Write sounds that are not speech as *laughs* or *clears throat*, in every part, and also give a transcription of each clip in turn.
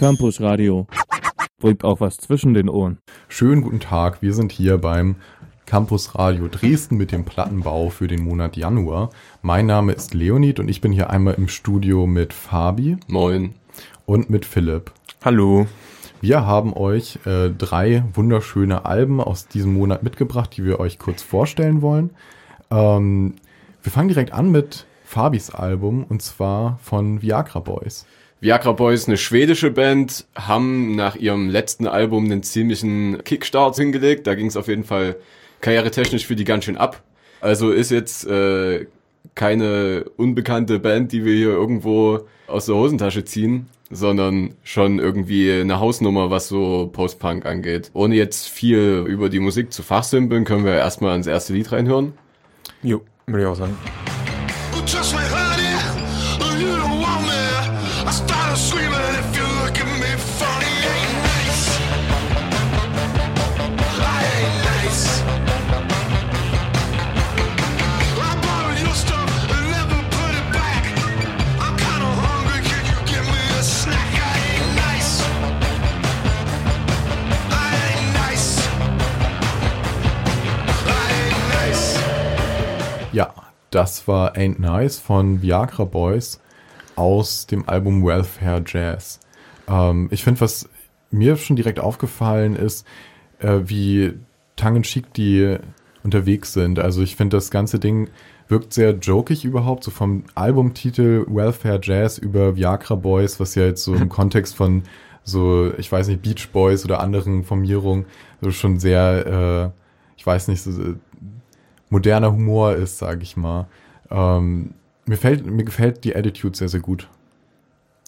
Campus Radio. Bringt auch was zwischen den Ohren. Schönen guten Tag, wir sind hier beim Campus Radio Dresden mit dem Plattenbau für den Monat Januar. Mein Name ist Leonid und ich bin hier einmal im Studio mit Fabi. Moin. Und mit Philipp. Hallo. Wir haben euch äh, drei wunderschöne Alben aus diesem Monat mitgebracht, die wir euch kurz vorstellen wollen. Ähm, wir fangen direkt an mit Fabis Album und zwar von Viagra Boys. Viagra Boys, eine schwedische Band, haben nach ihrem letzten Album einen ziemlichen Kickstart hingelegt. Da ging es auf jeden Fall karrieretechnisch für die ganz schön ab. Also ist jetzt äh, keine unbekannte Band, die wir hier irgendwo aus der Hosentasche ziehen, sondern schon irgendwie eine Hausnummer, was so Post-Punk angeht. Ohne jetzt viel über die Musik zu fachsimpeln, können wir erstmal ins erste Lied reinhören. Jo, würde ich auch sagen. Das war Ain't Nice von Viagra Boys aus dem Album Welfare Jazz. Ähm, ich finde, was mir schon direkt aufgefallen ist, äh, wie tongue-in-cheek die unterwegs sind. Also ich finde, das ganze Ding wirkt sehr jokig überhaupt, so vom Albumtitel Welfare Jazz über Viagra Boys, was ja jetzt so im *laughs* Kontext von so, ich weiß nicht, Beach Boys oder anderen Formierungen so schon sehr, äh, ich weiß nicht, so moderner Humor ist, sage ich mal. Ähm, mir, fällt, mir gefällt die Attitude sehr, sehr gut.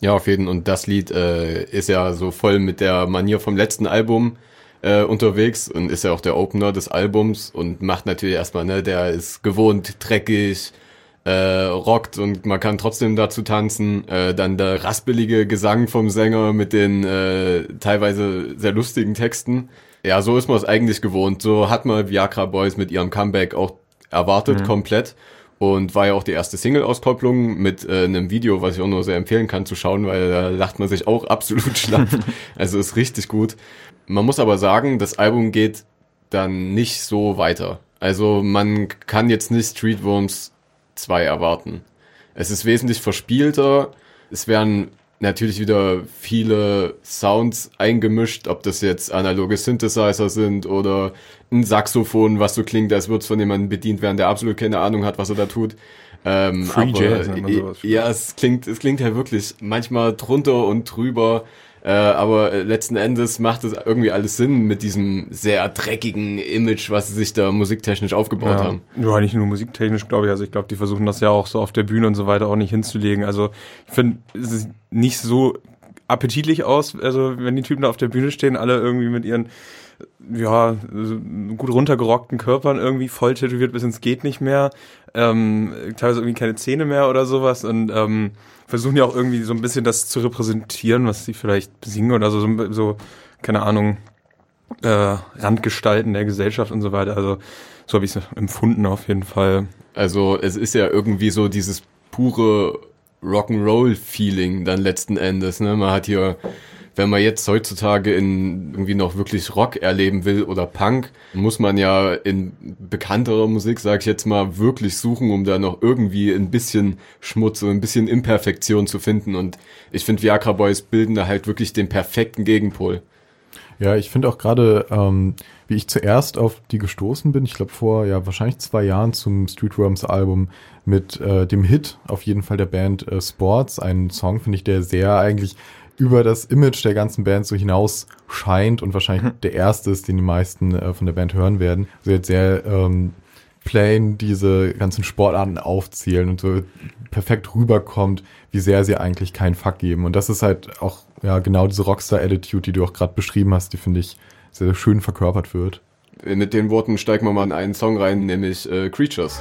Ja, auf jeden Fall. Und das Lied äh, ist ja so voll mit der Manier vom letzten Album äh, unterwegs und ist ja auch der Opener des Albums und macht natürlich erstmal, ne, der ist gewohnt, dreckig, äh, rockt und man kann trotzdem dazu tanzen. Äh, dann der raspelige Gesang vom Sänger mit den äh, teilweise sehr lustigen Texten. Ja, so ist man es eigentlich gewohnt. So hat man Viagra Boys mit ihrem Comeback auch erwartet, mhm. komplett. Und war ja auch die erste Single-Auskopplung mit äh, einem Video, was ich auch nur sehr empfehlen kann zu schauen, weil da lacht man sich auch absolut *laughs* schlapp. also ist richtig gut. Man muss aber sagen, das Album geht dann nicht so weiter. Also man kann jetzt nicht Streetworms 2 erwarten. Es ist wesentlich verspielter. Es werden natürlich wieder viele Sounds eingemischt, ob das jetzt analoge Synthesizer sind oder ein Saxophon, was so klingt, als würde es von jemandem bedient werden, der absolut keine Ahnung hat, was er da tut. Ähm, Free aber, Jazz, ja, es klingt, es klingt ja wirklich manchmal drunter und drüber. Äh, aber letzten Endes macht es irgendwie alles Sinn mit diesem sehr dreckigen Image, was sie sich da musiktechnisch aufgebaut ja. haben. Ja, nicht nur musiktechnisch, glaube ich. Also ich glaube, die versuchen das ja auch so auf der Bühne und so weiter auch nicht hinzulegen. Also ich finde, es ist nicht so appetitlich aus, also wenn die Typen da auf der Bühne stehen, alle irgendwie mit ihren ja, gut runtergerockten Körpern irgendwie voll tätowiert bis ins geht nicht mehr, ähm, teilweise irgendwie keine Zähne mehr oder sowas und ähm, versuchen ja auch irgendwie so ein bisschen das zu repräsentieren, was sie vielleicht singen oder so, so, so keine Ahnung, äh, Randgestalten der Gesellschaft und so weiter. Also so habe ich es empfunden auf jeden Fall. Also es ist ja irgendwie so dieses pure Rock'n'Roll-Feeling dann letzten Endes. Ne? Man hat hier wenn man jetzt heutzutage in irgendwie noch wirklich Rock erleben will oder Punk, muss man ja in bekannterer Musik, sag ich jetzt mal, wirklich suchen, um da noch irgendwie ein bisschen Schmutz und ein bisschen Imperfektion zu finden. Und ich finde, Viagra Boys bilden da halt wirklich den perfekten Gegenpol. Ja, ich finde auch gerade, ähm, wie ich zuerst auf die gestoßen bin, ich glaube vor ja wahrscheinlich zwei Jahren zum Streetworms Album mit äh, dem Hit auf jeden Fall der Band äh, Sports, ein Song finde ich, der sehr eigentlich über das Image der ganzen Band so hinaus scheint und wahrscheinlich mhm. der erste ist, den die meisten äh, von der Band hören werden. Also jetzt sehr ähm, plain diese ganzen Sportarten aufzählen und so perfekt rüberkommt, wie sehr sie eigentlich keinen Fuck geben. Und das ist halt auch ja genau diese Rockstar-Attitude, die du auch gerade beschrieben hast, die finde ich sehr, sehr schön verkörpert wird. Mit den Worten steigen wir mal in einen Song rein, nämlich äh, Creatures.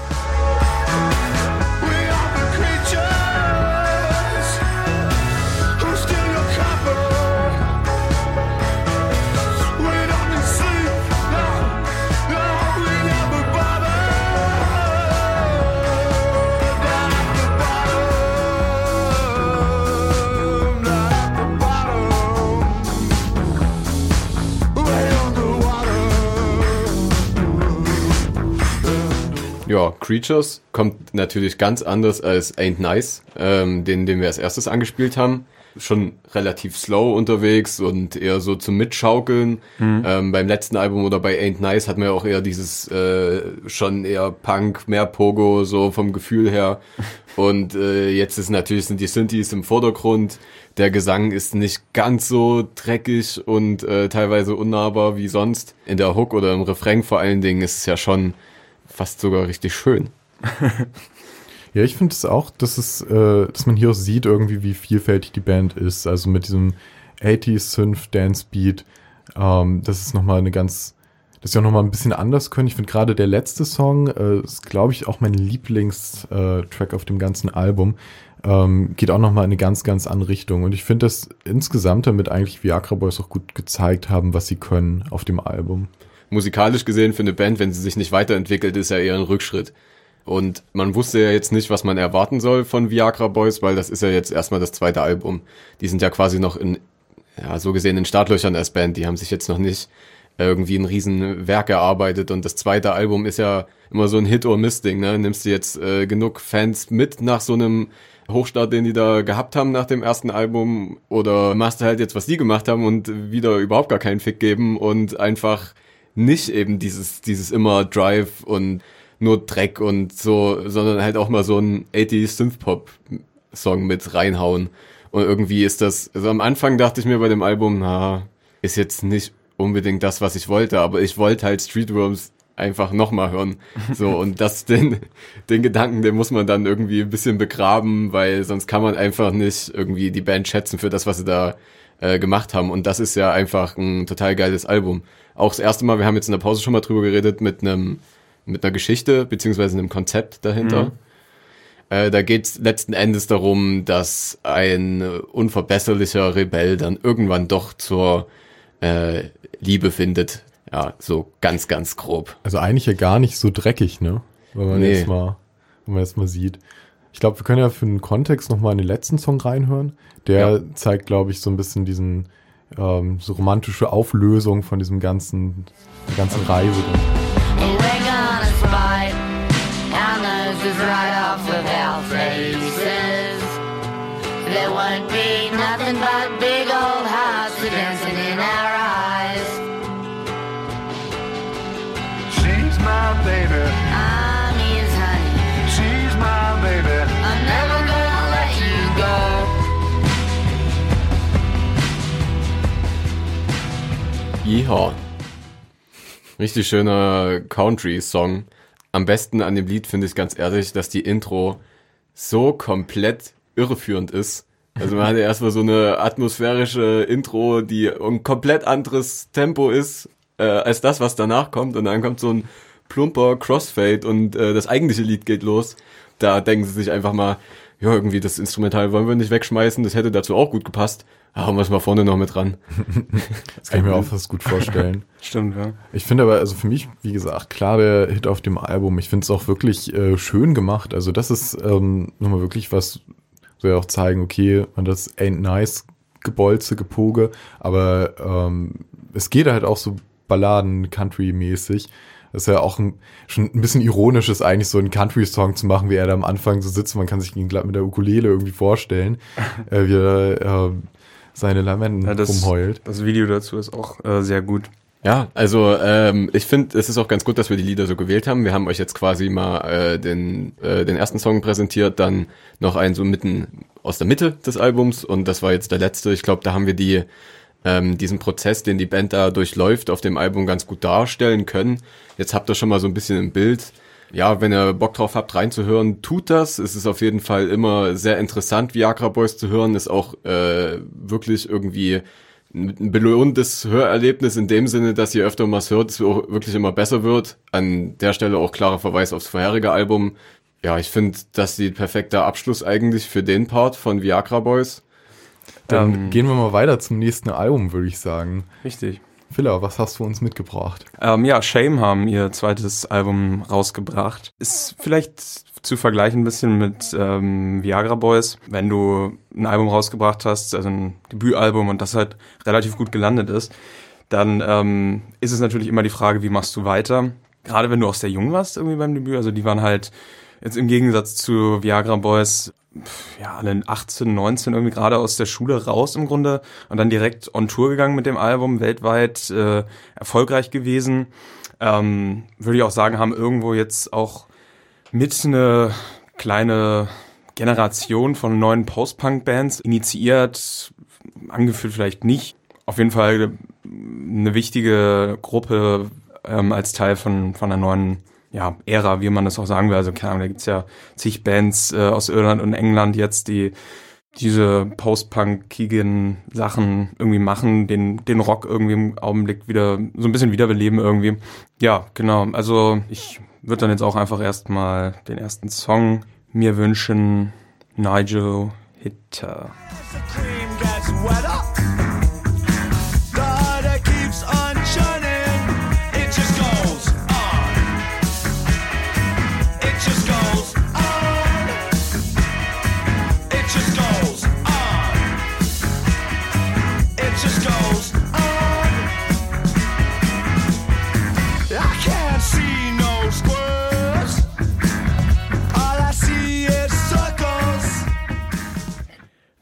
Ja, Creatures kommt natürlich ganz anders als Ain't Nice, ähm, den, den wir als erstes angespielt haben. Schon relativ slow unterwegs und eher so zum Mitschaukeln. Ähm, beim letzten Album oder bei Ain't Nice hatten wir auch eher dieses äh, schon eher Punk, mehr Pogo, so vom Gefühl her. *laughs* Und äh, jetzt ist natürlich sind die Synthes im Vordergrund. Der Gesang ist nicht ganz so dreckig und äh, teilweise unnahbar wie sonst. In der Hook oder im Refrain vor allen Dingen ist es ja schon fast sogar richtig schön. *laughs* Ja, ich finde es auch, dass es, äh, dass man hier auch sieht irgendwie, wie vielfältig die Band ist. Also mit diesem 80s Synth Dance Beat, ähm, das ist nochmal eine ganz, das ist ja nochmal ein bisschen anders können. Ich finde gerade der letzte Song äh, ist, glaube ich, auch mein Lieblingstrack auf dem ganzen Album. Ähm, geht auch nochmal in eine ganz, ganz andere Richtung. Und ich finde, dass insgesamt damit eigentlich Viagra Boys auch gut gezeigt haben, was sie können auf dem Album. Musikalisch gesehen für eine Band, wenn sie sich nicht weiterentwickelt, ist ja eher ein Rückschritt. Und man wusste ja jetzt nicht, was man erwarten soll von Viagra Boys, weil das ist ja jetzt erstmal das zweite Album. Die sind ja quasi noch in, ja, so gesehen in Startlöchern als Band. Die haben sich jetzt noch nicht irgendwie ein riesen Werk erarbeitet und das zweite Album ist ja immer so ein Hit or Miss Ding, ne? Nimmst du jetzt äh, genug Fans mit nach so einem Hochstart, den die da gehabt haben nach dem ersten Album oder machst du halt jetzt, was die gemacht haben und wieder überhaupt gar keinen Fick geben und einfach nicht eben dieses, dieses immer Drive und nur Dreck und so, sondern halt auch mal so ein 80s Synthpop-Song mit reinhauen. Und irgendwie ist das, also am Anfang dachte ich mir bei dem Album, na, ist jetzt nicht unbedingt das, was ich wollte, aber ich wollte halt Streetworms einfach nochmal hören. So, *laughs* und das, den, den Gedanken, den muss man dann irgendwie ein bisschen begraben, weil sonst kann man einfach nicht irgendwie die Band schätzen für das, was sie da äh, gemacht haben. Und das ist ja einfach ein total geiles Album. Auch das erste Mal, wir haben jetzt in der Pause schon mal drüber geredet, mit einem, mit einer Geschichte, beziehungsweise einem Konzept dahinter. Äh, da geht es letzten Endes darum, dass ein unverbesserlicher Rebell dann irgendwann doch zur äh, Liebe findet. Ja, so ganz, ganz grob. Also eigentlich ja gar nicht so dreckig, ne? Wenn man Nee. jetzt mal, wenn man jetzt mal sieht. Ich glaube, wir können ja für den Kontext nochmal in den letzten Song reinhören. Der Ja. zeigt, glaube ich, so ein bisschen diesen ähm, so romantische Auflösung von diesem ganzen, der ganzen Reise. There won't be nothing but big old hearts Yeehaw. Richtig schöner Country-Song. Am besten an dem Lied finde ich ganz ehrlich, dass die Intro so komplett irreführend ist. Also man hatte erstmal so eine atmosphärische Intro, die ein komplett anderes Tempo ist äh, als das, was danach kommt. Und dann kommt so ein plumper Crossfade und äh, das eigentliche Lied geht los. Da denken sie sich einfach mal, ja, irgendwie das Instrumental wollen wir nicht wegschmeißen, das hätte dazu auch gut gepasst. Hauen wir es mal vorne noch mit dran. Das kann ich mir auch fast gut vorstellen. *laughs* Stimmt, ja. Ich finde aber, also für mich, wie gesagt, klar der Hit auf dem Album. Ich finde es auch wirklich äh, schön gemacht. Also das ist ähm, nochmal wirklich was, soll ja auch zeigen, okay, man das ain't nice, Gebolze, Gepoge, aber ähm, es geht halt auch so Balladen-Country-mäßig. Das ist ja auch ein, schon ein bisschen ironisch ist eigentlich so einen Country-Song zu machen, wie er da am Anfang so sitzt. Man kann sich ihn glatt mit der Ukulele irgendwie vorstellen, *laughs* äh, wie er äh, seine Lamenten ja das, rumheult. das Video dazu ist auch äh, sehr gut. Ja, also ähm, ich finde, es ist auch ganz gut, dass wir die Lieder so gewählt haben. Wir haben euch jetzt quasi mal äh, den, äh, den ersten Song präsentiert, dann noch einen so mitten aus der Mitte des Albums und das war jetzt der letzte. Ich glaube, da haben wir die ähm, diesen Prozess, den die Band da durchläuft, auf dem Album ganz gut darstellen können. Jetzt habt ihr schon mal so ein bisschen im Bild. Ja, wenn ihr Bock drauf habt, reinzuhören, tut das. Es ist auf jeden Fall immer sehr interessant, Viagra Boys zu hören. Ist auch äh, wirklich irgendwie ein belohnendes Hörerlebnis in dem Sinne, dass ihr öfter mal es hört, es auch wirklich immer besser wird. An der Stelle auch klarer Verweis aufs vorherige Album. Ja, ich finde, das die perfekter Abschluss eigentlich für den Part von Viagra Boys. Dann Ähm, gehen wir mal weiter zum nächsten Album, würde ich sagen. Richtig. Phila, was hast du uns mitgebracht? Ähm, ja, Shame haben ihr zweites Album rausgebracht. Ist vielleicht zu vergleichen ein bisschen mit ähm, Viagra Boys. Wenn du ein Album rausgebracht hast, also ein Debütalbum und das halt relativ gut gelandet ist, dann ähm, ist es natürlich immer die Frage, wie machst du weiter? gerade wenn du auch sehr jung warst irgendwie beim Debüt, also die waren halt jetzt im Gegensatz zu Viagra Boys ja, alle 18, 19 irgendwie gerade aus der Schule raus im Grunde und dann direkt on Tour gegangen mit dem Album, weltweit äh, erfolgreich gewesen. Ähm, würde ich auch sagen, haben irgendwo jetzt auch mit eine kleine Generation von neuen Post-Punk-Bands initiiert, angeführt vielleicht nicht. Auf jeden Fall eine wichtige Gruppe ähm, als Teil von, von einer neuen ja, Ära, wie man das auch sagen will. Also, keine Ahnung, da gibt's ja zig Bands äh, aus Irland und England jetzt, die diese post-punkigen Sachen irgendwie machen, den, den Rock irgendwie im Augenblick wieder so ein bisschen wiederbeleben irgendwie. Ja, genau. Also ich würde dann jetzt auch einfach erstmal den ersten Song mir wünschen. Nigel Hitter.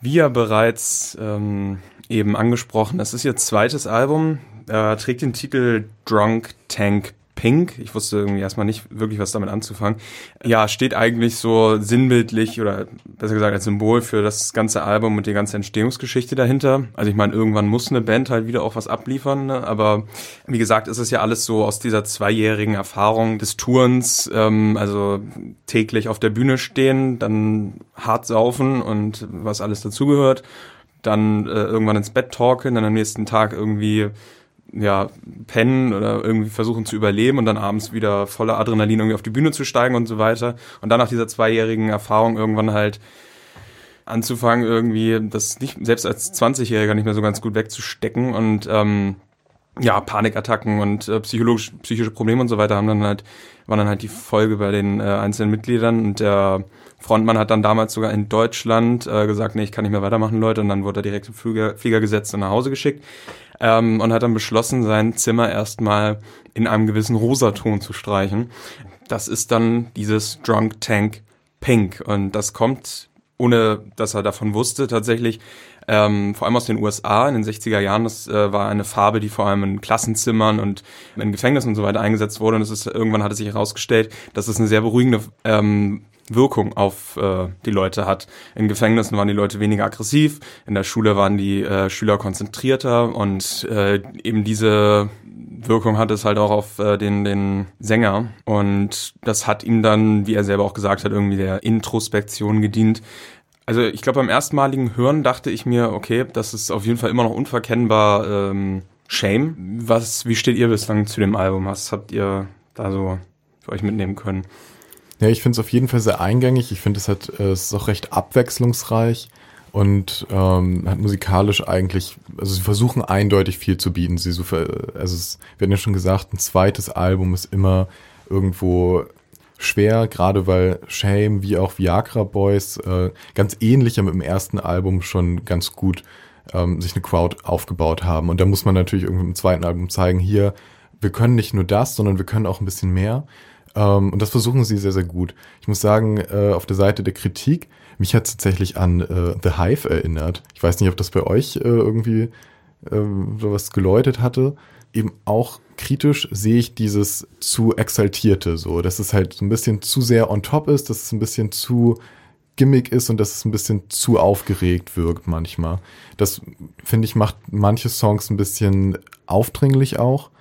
Wie ja bereits ähm, eben angesprochen, es ist ihr zweites Album, äh, trägt den Titel Drunk Tank Pink. Ich wusste irgendwie erstmal nicht wirklich, was damit anzufangen. Ja, steht eigentlich so sinnbildlich oder besser gesagt als Symbol für das ganze Album und die ganze Entstehungsgeschichte dahinter. Also ich meine, irgendwann muss eine Band halt wieder auch was abliefern, ne? aber wie gesagt, ist es ja alles so aus dieser zweijährigen Erfahrung des Tourens, ähm, also täglich auf der Bühne stehen, dann hart saufen und was alles dazugehört, dann äh, irgendwann ins Bett talken, dann am nächsten Tag irgendwie ja, pennen oder irgendwie versuchen zu überleben und dann abends wieder voller Adrenalin irgendwie auf die Bühne zu steigen und so weiter. Und dann nach dieser zweijährigen Erfahrung irgendwann halt anzufangen, irgendwie das nicht, selbst als 20-Jähriger nicht mehr so ganz gut wegzustecken und ähm, ja, Panikattacken und äh, psychologisch, psychische Probleme und so weiter haben dann halt, waren dann halt die Folge bei den äh, einzelnen Mitgliedern. Und der Frontmann hat dann damals sogar in Deutschland äh, gesagt, nee, ich kann nicht mehr weitermachen, Leute, und dann wurde er direkt im Flieger, Flieger gesetzt und nach Hause geschickt ähm, und hat dann beschlossen, sein Zimmer erstmal in einem gewissen Rosaton zu streichen. Das ist dann dieses Drunk Tank Pink und das kommt, ohne dass er davon wusste, tatsächlich ähm, vor allem aus den USA in den 60er Jahren. Das äh, war eine Farbe, die vor allem in Klassenzimmern und in Gefängnissen und so weiter eingesetzt wurde. Und es ist irgendwann hat es sich herausgestellt, dass es eine sehr beruhigende ähm, Wirkung auf äh, die Leute hat. In Gefängnissen waren die Leute weniger aggressiv, in der Schule waren die äh, Schüler konzentrierter und äh, eben diese Wirkung hat es halt auch auf äh, den, den Sänger. Und das hat ihm dann, wie er selber auch gesagt hat, irgendwie der Introspektion gedient. Also ich glaube, beim erstmaligen Hören dachte ich mir, okay, das ist auf jeden Fall immer noch unverkennbar ähm, Shame. Was, wie steht ihr bislang zu dem Album? Was habt ihr da so für euch mitnehmen können? Ja, ich finde es auf jeden Fall sehr eingängig. Ich finde, es hat, äh, ist auch recht abwechslungsreich und ähm, hat musikalisch eigentlich, also sie versuchen eindeutig viel zu bieten. Sie so, also es, wir hatten ja schon gesagt, ein zweites Album ist immer irgendwo schwer, gerade weil Shame wie auch Viagra Boys äh, ganz ähnlich mit dem ersten Album schon ganz gut ähm, sich eine Crowd aufgebaut haben. Und da muss man natürlich irgendwie im zweiten Album zeigen, hier, wir können nicht nur das, sondern wir können auch ein bisschen mehr. Ähm, und das versuchen sie sehr, sehr gut. Ich muss sagen, äh, auf der Seite der Kritik, mich hat tatsächlich an äh, The Hive erinnert. Ich weiß nicht, ob das bei euch äh, irgendwie äh, sowas geläutet hatte. Eben auch kritisch sehe ich dieses zu exaltierte so, dass es halt so ein bisschen zu sehr on top ist, dass es ein bisschen zu gimmick ist und dass es ein bisschen zu aufgeregt wirkt manchmal. Das finde ich macht manche Songs ein bisschen aufdringlich auch.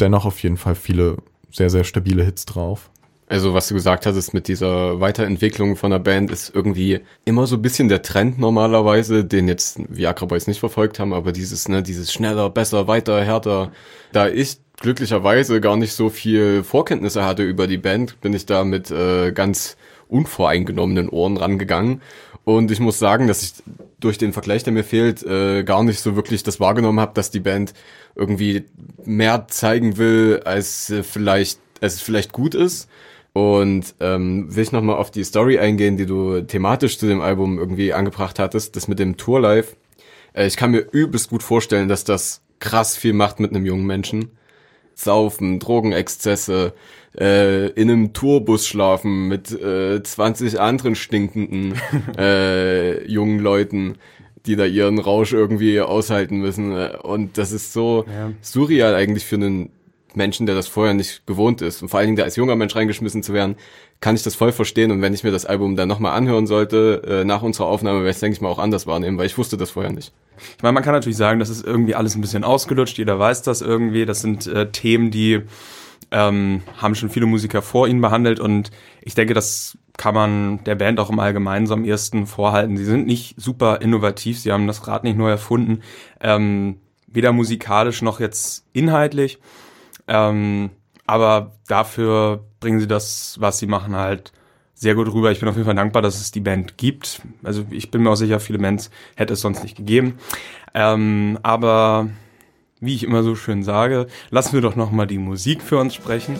Dennoch auf jeden Fall viele sehr, sehr stabile Hits drauf. Also was du gesagt hattest mit dieser Weiterentwicklung von der Band ist irgendwie immer so ein bisschen der Trend normalerweise, den jetzt Viagra Boys nicht verfolgt haben, aber dieses, ne, dieses schneller, besser, weiter, härter. Da ich glücklicherweise gar nicht so viel Vorkenntnisse hatte über die Band, bin ich da mit äh, ganz unvoreingenommenen Ohren rangegangen. Und ich muss sagen, dass ich durch den Vergleich, der mir fehlt, äh, gar nicht so wirklich das wahrgenommen habe, dass die Band irgendwie mehr zeigen will, als äh, vielleicht, als es vielleicht gut ist. Und ähm, will ich nochmal auf die Story eingehen, die du thematisch zu dem Album irgendwie angebracht hattest, das mit dem Tour Live. Äh, ich kann mir übelst gut vorstellen, dass das krass viel macht mit einem jungen Menschen. Saufen, Drogenexzesse, äh, in einem Tourbus schlafen mit äh, 20 anderen stinkenden *laughs* äh, jungen Leuten, die da ihren Rausch irgendwie aushalten müssen. Äh, Und das ist so Ja. surreal eigentlich für einen Menschen, der das vorher nicht gewohnt ist. Und vor allen Dingen da als junger Mensch reingeschmissen zu werden, kann ich das voll verstehen. Und wenn ich mir das Album dann nochmal anhören sollte, äh, nach unserer Aufnahme, werde ich es, denke ich mal, auch anders wahrnehmen, weil ich wusste das vorher nicht. Ich meine, man kann natürlich sagen, das ist irgendwie alles ein bisschen ausgelutscht, jeder weiß das irgendwie. Das sind äh, Themen, die ähm, haben schon viele Musiker vor ihnen behandelt und ich denke, das kann man der Band auch im Allgemeinen so am ersten vorhalten. Sie sind nicht super innovativ, sie haben das Rad nicht neu erfunden, ähm, weder musikalisch noch jetzt inhaltlich. Ähm, aber dafür bringen sie das, was sie machen, halt sehr gut rüber. Ich bin auf jeden Fall dankbar, dass es die Band gibt. Also ich bin mir auch sicher, viele Bands hätte es sonst nicht gegeben. Ähm, aber wie ich immer so schön sage, lassen wir doch noch mal die Musik für uns sprechen.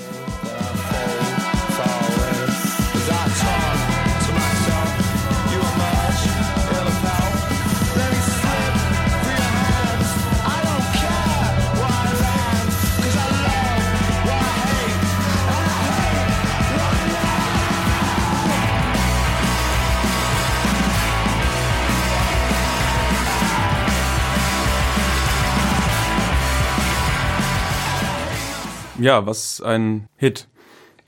Ja, was ein Hit,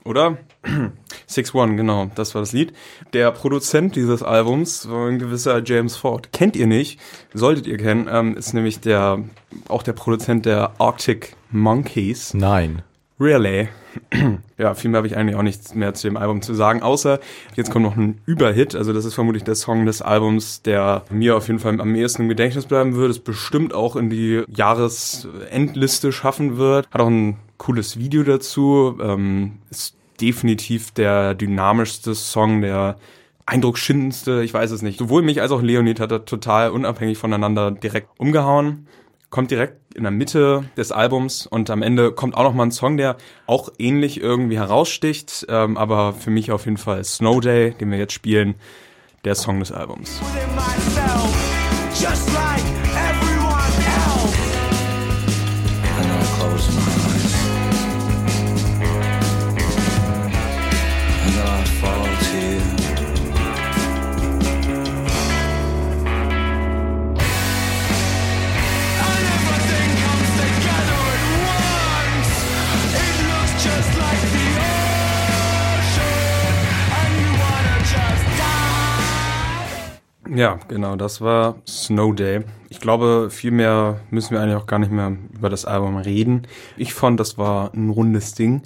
oder? *clears throat* Six One, genau, das war das Lied. Der Produzent dieses Albums war ein gewisser James Ford. Kennt ihr nicht, solltet ihr kennen, ähm, ist nämlich der, auch der Produzent der Arctic Monkeys. Nein. Really? *clears throat* ja, viel mehr habe ich eigentlich auch nichts mehr zu dem Album zu sagen, außer jetzt kommt noch ein Überhit. Also das ist vermutlich der Song des Albums, der mir auf jeden Fall am ehesten im Gedächtnis bleiben wird. Es bestimmt auch in die Jahresendliste schaffen wird. Hat auch ein cooles Video dazu. Ähm, ist definitiv der dynamischste Song, der eindrucksschindendste, ich weiß es nicht. Sowohl mich als auch Leonid hat er total unabhängig voneinander direkt umgehauen kommt direkt in der Mitte des Albums und am Ende kommt auch noch mal ein Song, der auch ähnlich irgendwie heraussticht, ähm, aber für mich auf jeden Fall Snow Day, den wir jetzt spielen, der Song des Albums. just like Ja, genau, das war Snow Day. Ich glaube, viel mehr müssen wir eigentlich auch gar nicht mehr über das Album reden. Ich fand, das war ein rundes Ding.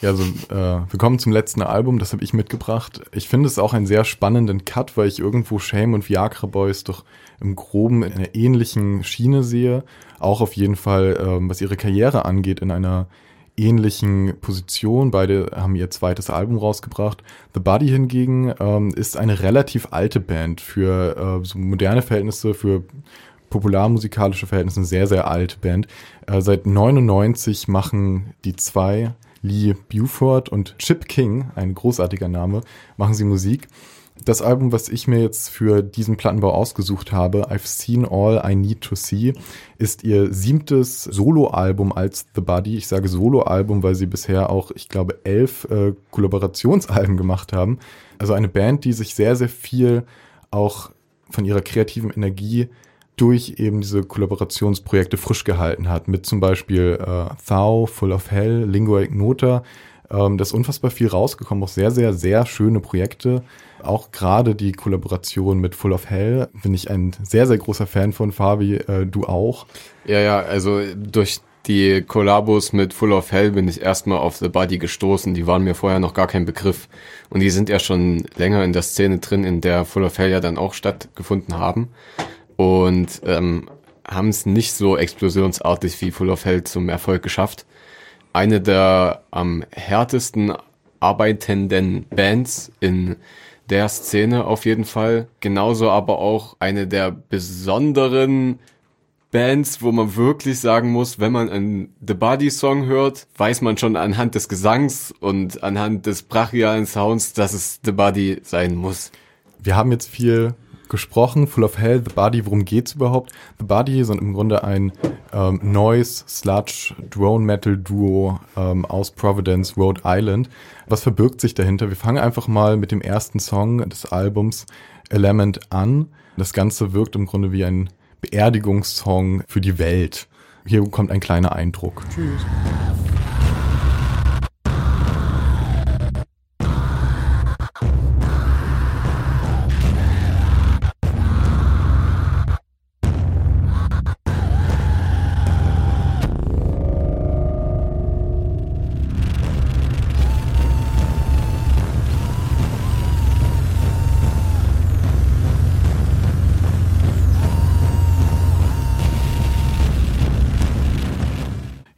Ja, also äh, wir kommen zum letzten Album, das habe ich mitgebracht. Ich finde es auch einen sehr spannenden Cut, weil ich irgendwo Shame und Viagra Boys doch im Groben in einer ähnlichen Schiene sehe. Auch auf jeden Fall, ähm, was ihre Karriere angeht, in einer ähnlichen Position. Beide haben ihr zweites Album rausgebracht. The Buddy hingegen ähm, ist eine relativ alte Band für äh, so moderne Verhältnisse, für popularmusikalische Verhältnisse eine sehr, sehr alte Band. Äh, seit 99 machen die zwei, Lee Buford und Chip King, ein großartiger Name, machen sie Musik. Das Album, was ich mir jetzt für diesen Plattenbau ausgesucht habe, I've Seen All I Need to See, ist ihr siebtes Soloalbum als The Buddy. Ich sage Soloalbum, weil sie bisher auch, ich glaube, elf äh, Kollaborationsalben gemacht haben. Also eine Band, die sich sehr, sehr viel auch von ihrer kreativen Energie durch eben diese Kollaborationsprojekte frisch gehalten hat, mit zum Beispiel äh, Thou, Full of Hell, Lingua Ignota. Ähm, da ist unfassbar viel rausgekommen, auch sehr, sehr, sehr schöne Projekte. Auch gerade die Kollaboration mit Full of Hell bin ich ein sehr, sehr großer Fan von, Fabi, äh, du auch. Ja, ja, also durch die Kollabos mit Full of Hell bin ich erstmal auf The Buddy gestoßen. Die waren mir vorher noch gar kein Begriff. Und die sind ja schon länger in der Szene drin, in der Full of Hell ja dann auch stattgefunden haben. Und ähm, haben es nicht so explosionsartig wie Full of Hell zum Erfolg geschafft. Eine der am härtesten arbeitenden Bands in der Szene auf jeden Fall. Genauso aber auch eine der besonderen Bands, wo man wirklich sagen muss, wenn man einen The Body Song hört, weiß man schon anhand des Gesangs und anhand des brachialen Sounds, dass es The Body sein muss. Wir haben jetzt viel gesprochen. Full of Hell, The Body, worum geht's überhaupt? The Body sind im Grunde ein ähm, Noise, Sludge, Drone Metal Duo ähm, aus Providence, Rhode Island. Was verbirgt sich dahinter? Wir fangen einfach mal mit dem ersten Song des Albums Element an. Das Ganze wirkt im Grunde wie ein Beerdigungssong für die Welt. Hier kommt ein kleiner Eindruck. Tschüss.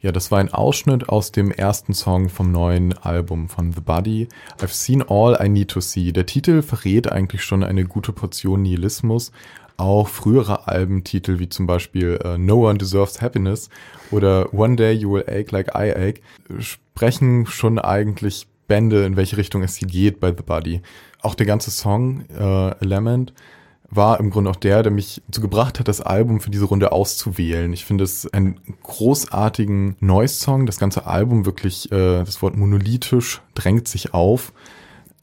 Ja, das war ein Ausschnitt aus dem ersten Song vom neuen Album von The Body. I've seen all I need to see. Der Titel verrät eigentlich schon eine gute Portion Nihilismus. Auch frühere Albentitel wie zum Beispiel äh, No One Deserves Happiness oder One Day You Will Ache Like I Ache sprechen schon eigentlich Bände, in welche Richtung es hier geht bei The Body. Auch der ganze Song äh, Element war im Grunde auch der, der mich dazu gebracht hat, das Album für diese Runde auszuwählen. Ich finde es einen großartigen Noise-Song. Das ganze Album wirklich, äh, das Wort monolithisch drängt sich auf.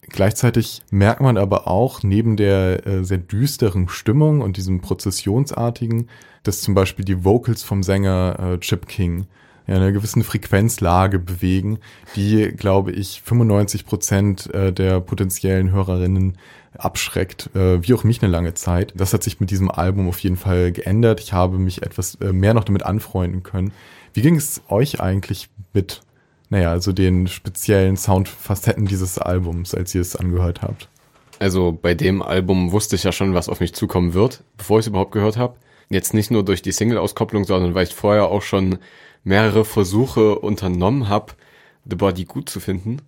Gleichzeitig merkt man aber auch neben der äh, sehr düsteren Stimmung und diesem prozessionsartigen, dass zum Beispiel die Vocals vom Sänger äh, Chip King ja, einer gewissen Frequenzlage bewegen, die, glaube ich, 95 Prozent äh, der potenziellen Hörerinnen abschreckt, äh, wie auch mich eine lange Zeit. Das hat sich mit diesem Album auf jeden Fall geändert. Ich habe mich etwas äh, mehr noch damit anfreunden können. Wie ging es euch eigentlich mit, naja, also den speziellen Soundfacetten dieses Albums, als ihr es angehört habt? Also bei dem Album wusste ich ja schon, was auf mich zukommen wird, bevor ich es überhaupt gehört habe. Jetzt nicht nur durch die Single-Auskopplung, sondern weil ich vorher auch schon mehrere Versuche unternommen habe, The Body gut zu finden.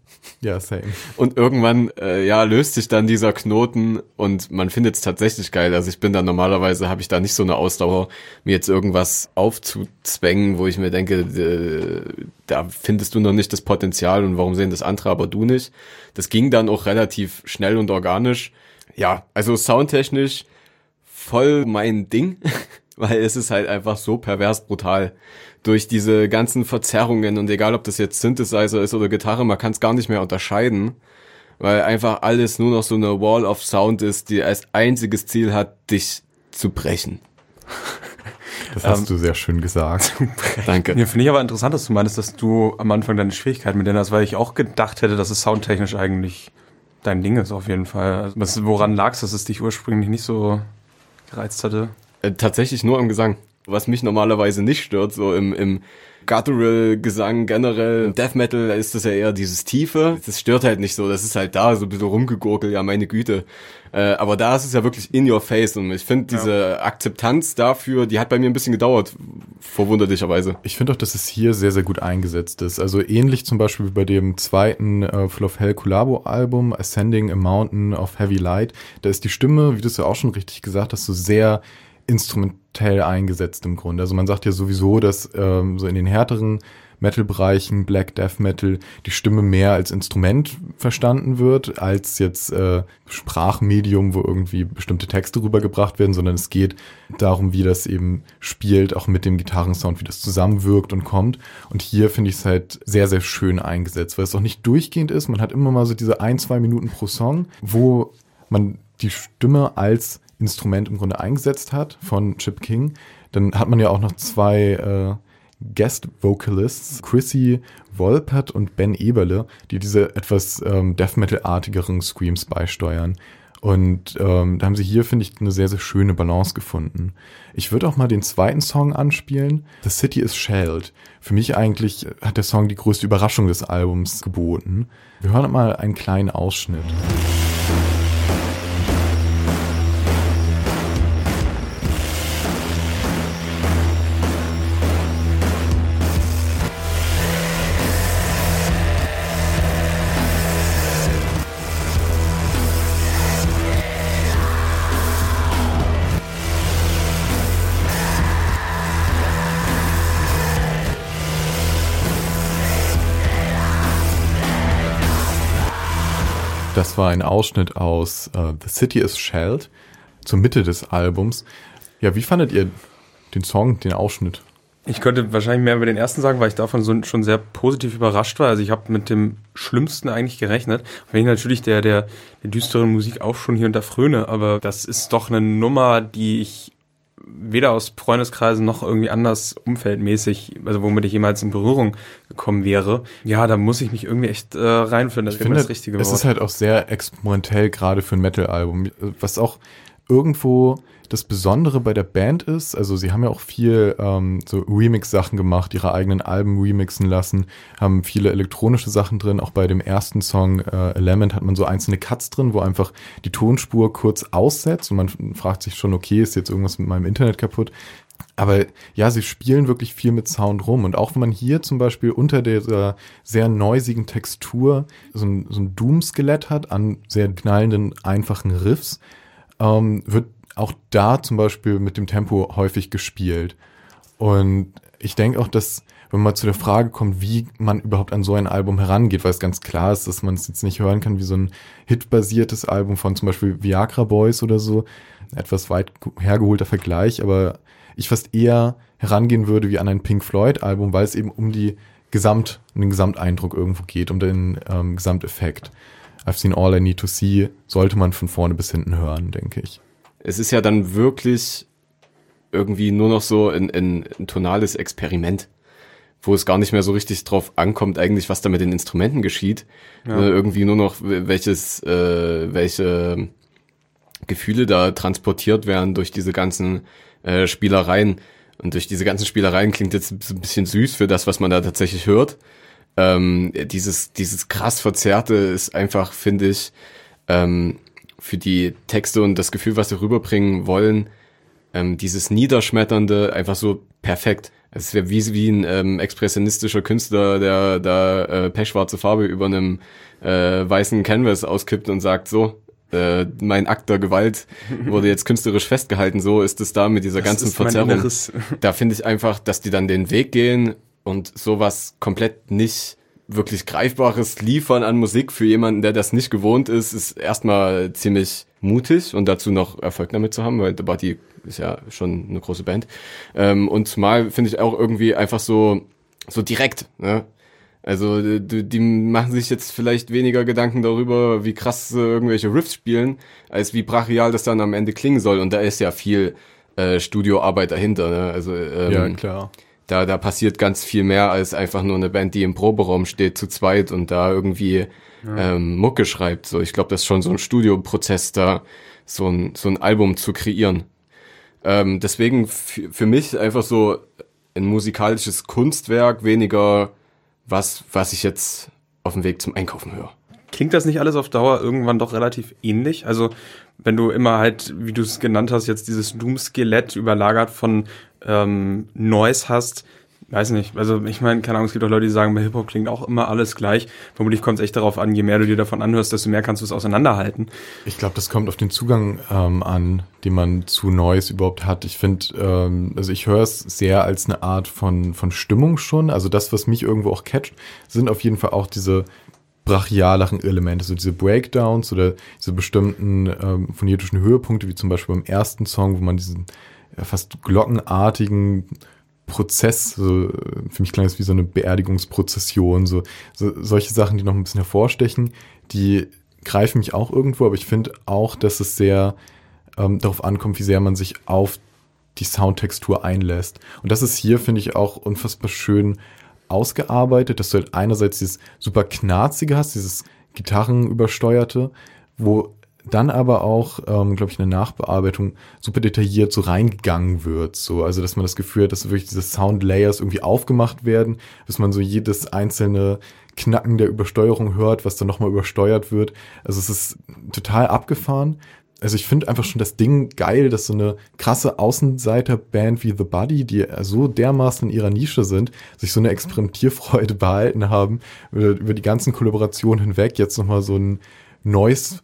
Ja, same. Und irgendwann, äh, ja, löst sich dann dieser Knoten und man findet es tatsächlich geil. Also ich bin da normalerweise, habe ich da nicht so eine Ausdauer, mir jetzt irgendwas aufzuzwängen, wo ich mir denke, äh, da findest du noch nicht das Potenzial und warum sehen das andere, aber du nicht. Das ging dann auch relativ schnell und organisch. Ja, also soundtechnisch voll mein Ding, *laughs* weil es ist halt einfach so pervers brutal durch diese ganzen Verzerrungen und egal ob das jetzt Synthesizer ist oder Gitarre, man kann es gar nicht mehr unterscheiden, weil einfach alles nur noch so eine Wall of Sound ist, die als einziges Ziel hat, dich zu brechen. *laughs* Das hast du sehr schön gesagt. *laughs* Danke. Ja, finde ich aber interessant, dass du meinst, dass du am Anfang deine Schwierigkeiten mit denen hast, weil ich auch gedacht hätte, dass es soundtechnisch eigentlich dein Ding ist auf jeden Fall. Also, was, woran lag es, dass es dich ursprünglich nicht so gereizt hatte? Äh, tatsächlich nur im Gesang. Was mich normalerweise nicht stört, so im, im Guttural-Gesang generell. Im Death Metal ist das ja eher dieses Tiefe. Das stört halt nicht so. Das ist halt da, so ein bisschen rumgegurkelt, ja, meine Güte. Äh, aber da ist es ja wirklich in your face. Und ich finde diese Akzeptanz dafür, die hat bei mir ein bisschen gedauert, verwunderlicherweise. Ich finde auch, dass es hier sehr, sehr gut eingesetzt ist. Also ähnlich zum Beispiel wie bei dem zweiten äh, Full of Hell Collabo-Album, Ascending a Mountain of Heavy Light. Da ist die Stimme, wie du es ja auch schon richtig gesagt hast, so sehr instrumentell eingesetzt im Grunde. Also man sagt ja sowieso, dass ähm, so in den härteren Metal-Bereichen, Black Death Metal, die Stimme mehr als Instrument verstanden wird, als jetzt äh, Sprachmedium, wo irgendwie bestimmte Texte rübergebracht werden, sondern es geht darum, wie das eben spielt, auch mit dem Gitarrensound, wie das zusammenwirkt und kommt. Und hier finde ich es halt sehr, sehr schön eingesetzt, weil es auch nicht durchgehend ist. Man hat immer mal so diese ein, zwei Minuten pro Song, wo man die Stimme als Instrument im Grunde eingesetzt hat von Chip King. Dann hat man ja auch noch zwei äh, Guest Vocalists, Chrissy Wolpert und Ben Eberle, die diese etwas ähm, Death Metal-artigeren Screams beisteuern. Und ähm, da haben sie hier, finde ich, eine sehr, sehr schöne Balance gefunden. Ich würde auch mal den zweiten Song anspielen. The City is Shelled. Für mich eigentlich hat der Song die größte Überraschung des Albums geboten. Wir hören mal einen kleinen Ausschnitt. Das war ein Ausschnitt aus äh, The City is Shelled. zur Mitte des Albums. Ja, wie fandet ihr den Song, den Ausschnitt? Ich könnte wahrscheinlich mehr über den ersten sagen, weil ich davon so, schon sehr positiv überrascht war. Also ich habe mit dem Schlimmsten eigentlich gerechnet. Wenn ich natürlich der, der, der düsteren Musik auch schon hier und da fröne, aber das ist doch eine Nummer, die ich weder aus Freundeskreisen noch irgendwie anders umfeldmäßig, also womit ich jemals in Berührung gekommen wäre. Ja, da muss ich mich irgendwie echt äh, reinfinden. Das Ich finde, das richtige es Wort. ist halt auch sehr experimentell, gerade für ein Metal-Album. Was auch irgendwo das Besondere bei der Band ist, also sie haben ja auch viel ähm, so Remix-Sachen gemacht, ihre eigenen Alben remixen lassen, haben viele elektronische Sachen drin. Auch bei dem ersten Song äh, Element hat man so einzelne Cuts drin, wo einfach die Tonspur kurz aussetzt und man fragt sich schon, okay, ist jetzt irgendwas mit meinem Internet kaputt? Aber ja, sie spielen wirklich viel mit Sound rum. Und auch wenn man hier zum Beispiel unter dieser sehr neusigen Textur so ein, so ein Doom-Skelett hat an sehr knallenden, einfachen Riffs, ähm, wird auch da zum Beispiel mit dem Tempo häufig gespielt. Und ich denke auch, dass, wenn man zu der Frage kommt, wie man überhaupt an so ein Album herangeht, weil es ganz klar ist, dass man es jetzt nicht hören kann wie so ein hitbasiertes Album von zum Beispiel Viagra Boys oder so, etwas weit hergeholter Vergleich, aber ich fast eher herangehen würde wie an ein Pink Floyd Album, weil es eben um die Gesamt, um den Gesamteindruck irgendwo geht, um den ähm, Gesamteffekt. I've seen all I need to see, sollte man von vorne bis hinten hören, denke ich. Es ist ja dann wirklich irgendwie nur noch so ein, ein, ein tonales Experiment, wo es gar nicht mehr so richtig drauf ankommt, eigentlich, was da mit den Instrumenten geschieht. Ja. Äh, irgendwie nur noch, welches, äh, welche Gefühle da transportiert werden durch diese ganzen äh, Spielereien. Und durch diese ganzen Spielereien klingt jetzt so ein bisschen süß für das, was man da tatsächlich hört. Ähm, dieses, dieses krass Verzerrte ist einfach, finde ich, ähm, für die Texte und das Gefühl, was sie rüberbringen wollen, ähm, dieses Niederschmetternde einfach so perfekt. Es wäre wie, wie ein ähm, expressionistischer Künstler, der da äh, pechschwarze Farbe über einem äh, weißen Canvas auskippt und sagt, so, äh, mein Akt der Gewalt wurde jetzt künstlerisch festgehalten, so ist es da mit dieser Das ganzen Verzerrung. Da finde ich einfach, dass die dann den Weg gehen und sowas komplett nicht wirklich Greifbares liefern an Musik für jemanden, der das nicht gewohnt ist, ist erstmal ziemlich mutig und dazu noch Erfolg damit zu haben, weil The Body ist ja schon eine große Band. Ähm, und zumal finde ich auch irgendwie einfach so, so direkt, ne? Also die, die machen sich jetzt vielleicht weniger Gedanken darüber, wie krass sie irgendwelche Riffs spielen, als wie brachial das dann am Ende klingen soll. Und da ist ja viel äh, Studioarbeit dahinter. Ne? Also ähm, ja, klar. Da, da passiert ganz viel mehr als einfach nur eine Band, die im Proberaum steht zu zweit und da irgendwie ähm, Mucke schreibt. So, ich glaube, das ist schon so ein Studioprozess, da so ein, so ein Album zu kreieren. Ähm, deswegen für mich einfach so ein musikalisches Kunstwerk, weniger was, was ich jetzt auf dem Weg zum Einkaufen höre. Klingt das nicht alles auf Dauer irgendwann doch relativ ähnlich? Also, wenn du immer halt, wie du es genannt hast, jetzt dieses Doom-Skelett überlagert von ähm, Noise hast, weiß nicht. Also, ich meine, keine Ahnung, es gibt auch Leute, die sagen, bei Hip-Hop klingt auch immer alles gleich. Vermutlich kommt es echt darauf an, je mehr du dir davon anhörst, desto mehr kannst du es auseinanderhalten. Ich glaube, das kommt auf den Zugang ähm, an, den man zu Neues überhaupt hat. Ich finde, ähm, also ich höre es sehr als eine Art von, von Stimmung schon. Also das, was mich irgendwo auch catcht, sind auf jeden Fall auch diese brachialeren Elemente, so diese Breakdowns oder diese bestimmten ähm, phonetischen Höhepunkte, wie zum Beispiel beim ersten Song, wo man diesen ja, fast glockenartigen Prozess, so, für mich klang es wie so eine Beerdigungsprozession, so, so solche Sachen, die noch ein bisschen hervorstechen, die greifen mich auch irgendwo, aber ich finde auch, dass es sehr ähm, darauf ankommt, wie sehr man sich auf die Soundtextur einlässt. Und das ist hier, finde ich, auch unfassbar schön ausgearbeitet, dass du halt einerseits dieses super knarzige hast, dieses Gitarrenübersteuerte, wo dann aber auch, ähm, glaube ich, eine Nachbearbeitung super detailliert so reingegangen wird. So, also dass man das Gefühl hat, dass wirklich diese Sound-Layers irgendwie aufgemacht werden, dass man so jedes einzelne Knacken der Übersteuerung hört, was dann nochmal übersteuert wird. Also es ist total abgefahren. Also ich finde einfach schon das Ding geil, dass so eine krasse Außenseiter-Band wie The Buddy, die so dermaßen in ihrer Nische sind, sich so eine Experimentierfreude *laughs* behalten haben, über, die ganzen Kollaborationen hinweg jetzt nochmal so ein neues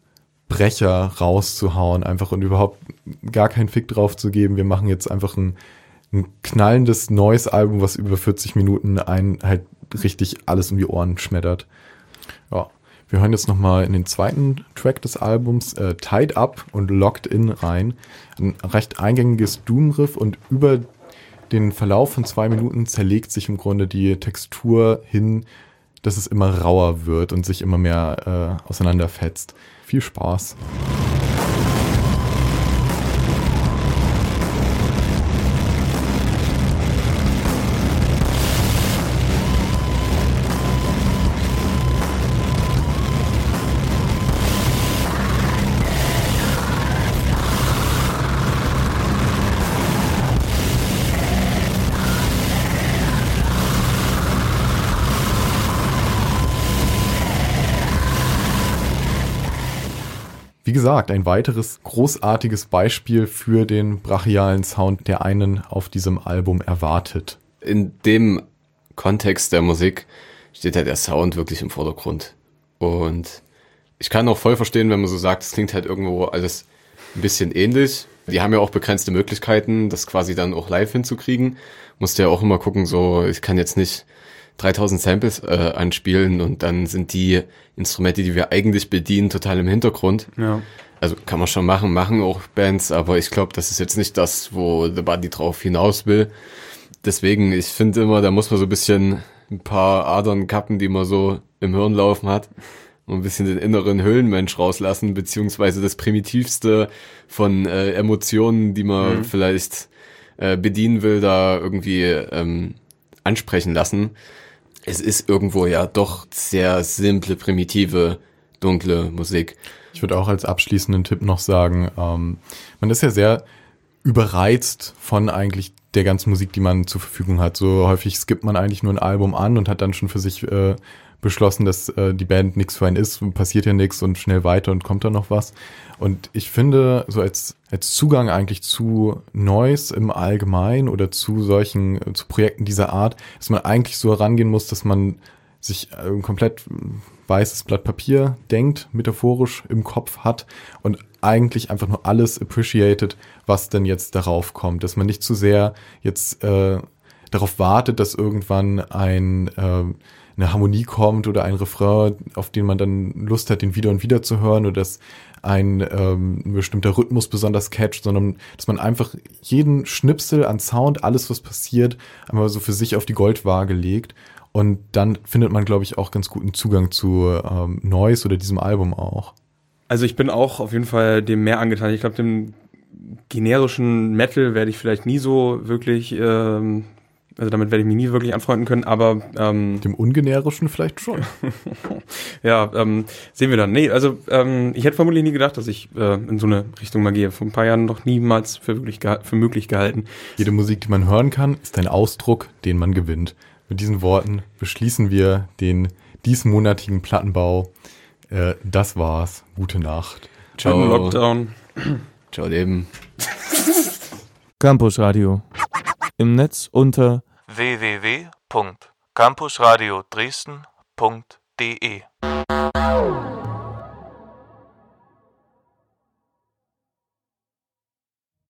Brecher rauszuhauen, einfach und überhaupt gar keinen Fick drauf zu geben. Wir machen jetzt einfach ein, ein knallendes neues Album, was über 40 Minuten ein halt richtig alles um die Ohren schmettert. Ja. Wir hören jetzt nochmal in den zweiten Track des Albums äh, Tied Up und Locked In rein. Ein recht eingängiges Doom-Riff und über den Verlauf von zwei Minuten zerlegt sich im Grunde die Textur hin, dass es immer rauer wird und sich immer mehr äh, auseinanderfetzt. Viel Spaß. Wie gesagt, ein weiteres großartiges Beispiel für den brachialen Sound, der einen auf diesem Album erwartet. In dem Kontext der Musik steht halt der Sound wirklich im Vordergrund. Und ich kann auch voll verstehen, wenn man so sagt, es klingt halt irgendwo alles ein bisschen ähnlich. Die haben ja auch begrenzte Möglichkeiten, das quasi dann auch live hinzukriegen. Musste ja auch immer gucken, so, ich kann jetzt nicht 3000 Samples äh, anspielen und dann sind die Instrumente, die wir eigentlich bedienen, total im Hintergrund. Ja. Also kann man schon machen, machen auch Bands, aber ich glaube, das ist jetzt nicht das, wo The Buddy drauf hinaus will. Deswegen, ich finde immer, da muss man so ein bisschen ein paar Adern kappen, die man so im Hirn laufen hat und ein bisschen den inneren Höhlenmensch rauslassen, beziehungsweise das Primitivste von äh, Emotionen, die man vielleicht äh, bedienen will, da irgendwie ähm, ansprechen lassen. Es ist irgendwo ja doch sehr simple, primitive, dunkle Musik. Ich würde auch als abschließenden Tipp noch sagen, ähm, man ist ja sehr überreizt von eigentlich der ganzen Musik, die man zur Verfügung hat. So häufig skippt man eigentlich nur ein Album an und hat dann schon für sich äh, beschlossen, dass äh, die Band nichts für einen ist, passiert ja nichts und schnell weiter und kommt da noch was. Und ich finde, so als, als Zugang eigentlich zu Noise im Allgemeinen oder zu solchen, äh, zu Projekten dieser Art, dass man eigentlich so herangehen muss, dass man sich äh, komplett weißes Blatt Papier denkt, metaphorisch im Kopf hat und eigentlich einfach nur alles appreciated, was denn jetzt darauf kommt. Dass man nicht zu sehr jetzt äh, darauf wartet, dass irgendwann ein äh, eine Harmonie kommt oder ein Refrain, auf den man dann Lust hat, den wieder und wieder zu hören oder dass ein, ähm, ein bestimmter Rhythmus besonders catcht, sondern dass man einfach jeden Schnipsel an Sound, alles was passiert, einmal so für sich auf die Goldwaage legt und dann findet man, glaube ich, auch ganz guten Zugang zu ähm, Noise oder diesem Album auch. Also ich bin auch auf jeden Fall dem mehr angetan. Ich glaube, dem generischen Metal werde ich vielleicht nie so wirklich, ähm, also damit werde ich mich nie wirklich anfreunden können, aber ähm, Dem ungenerischen vielleicht schon. *laughs* ja, ähm, sehen wir dann. Nee, also ähm, ich hätte vermutlich nie gedacht, dass ich äh, in so eine Richtung mal gehe. Vor ein paar Jahren noch niemals für, wirklich für möglich gehalten. Jede Musik, die man hören kann, ist ein Ausdruck, den man gewinnt. Mit diesen Worten beschließen wir den diesmonatigen Plattenbau. Äh, das war's. Gute Nacht. Ciao. Lockdown. Ciao, Leben. Campus Radio. Im Netz unter www.campusradio Dresden.de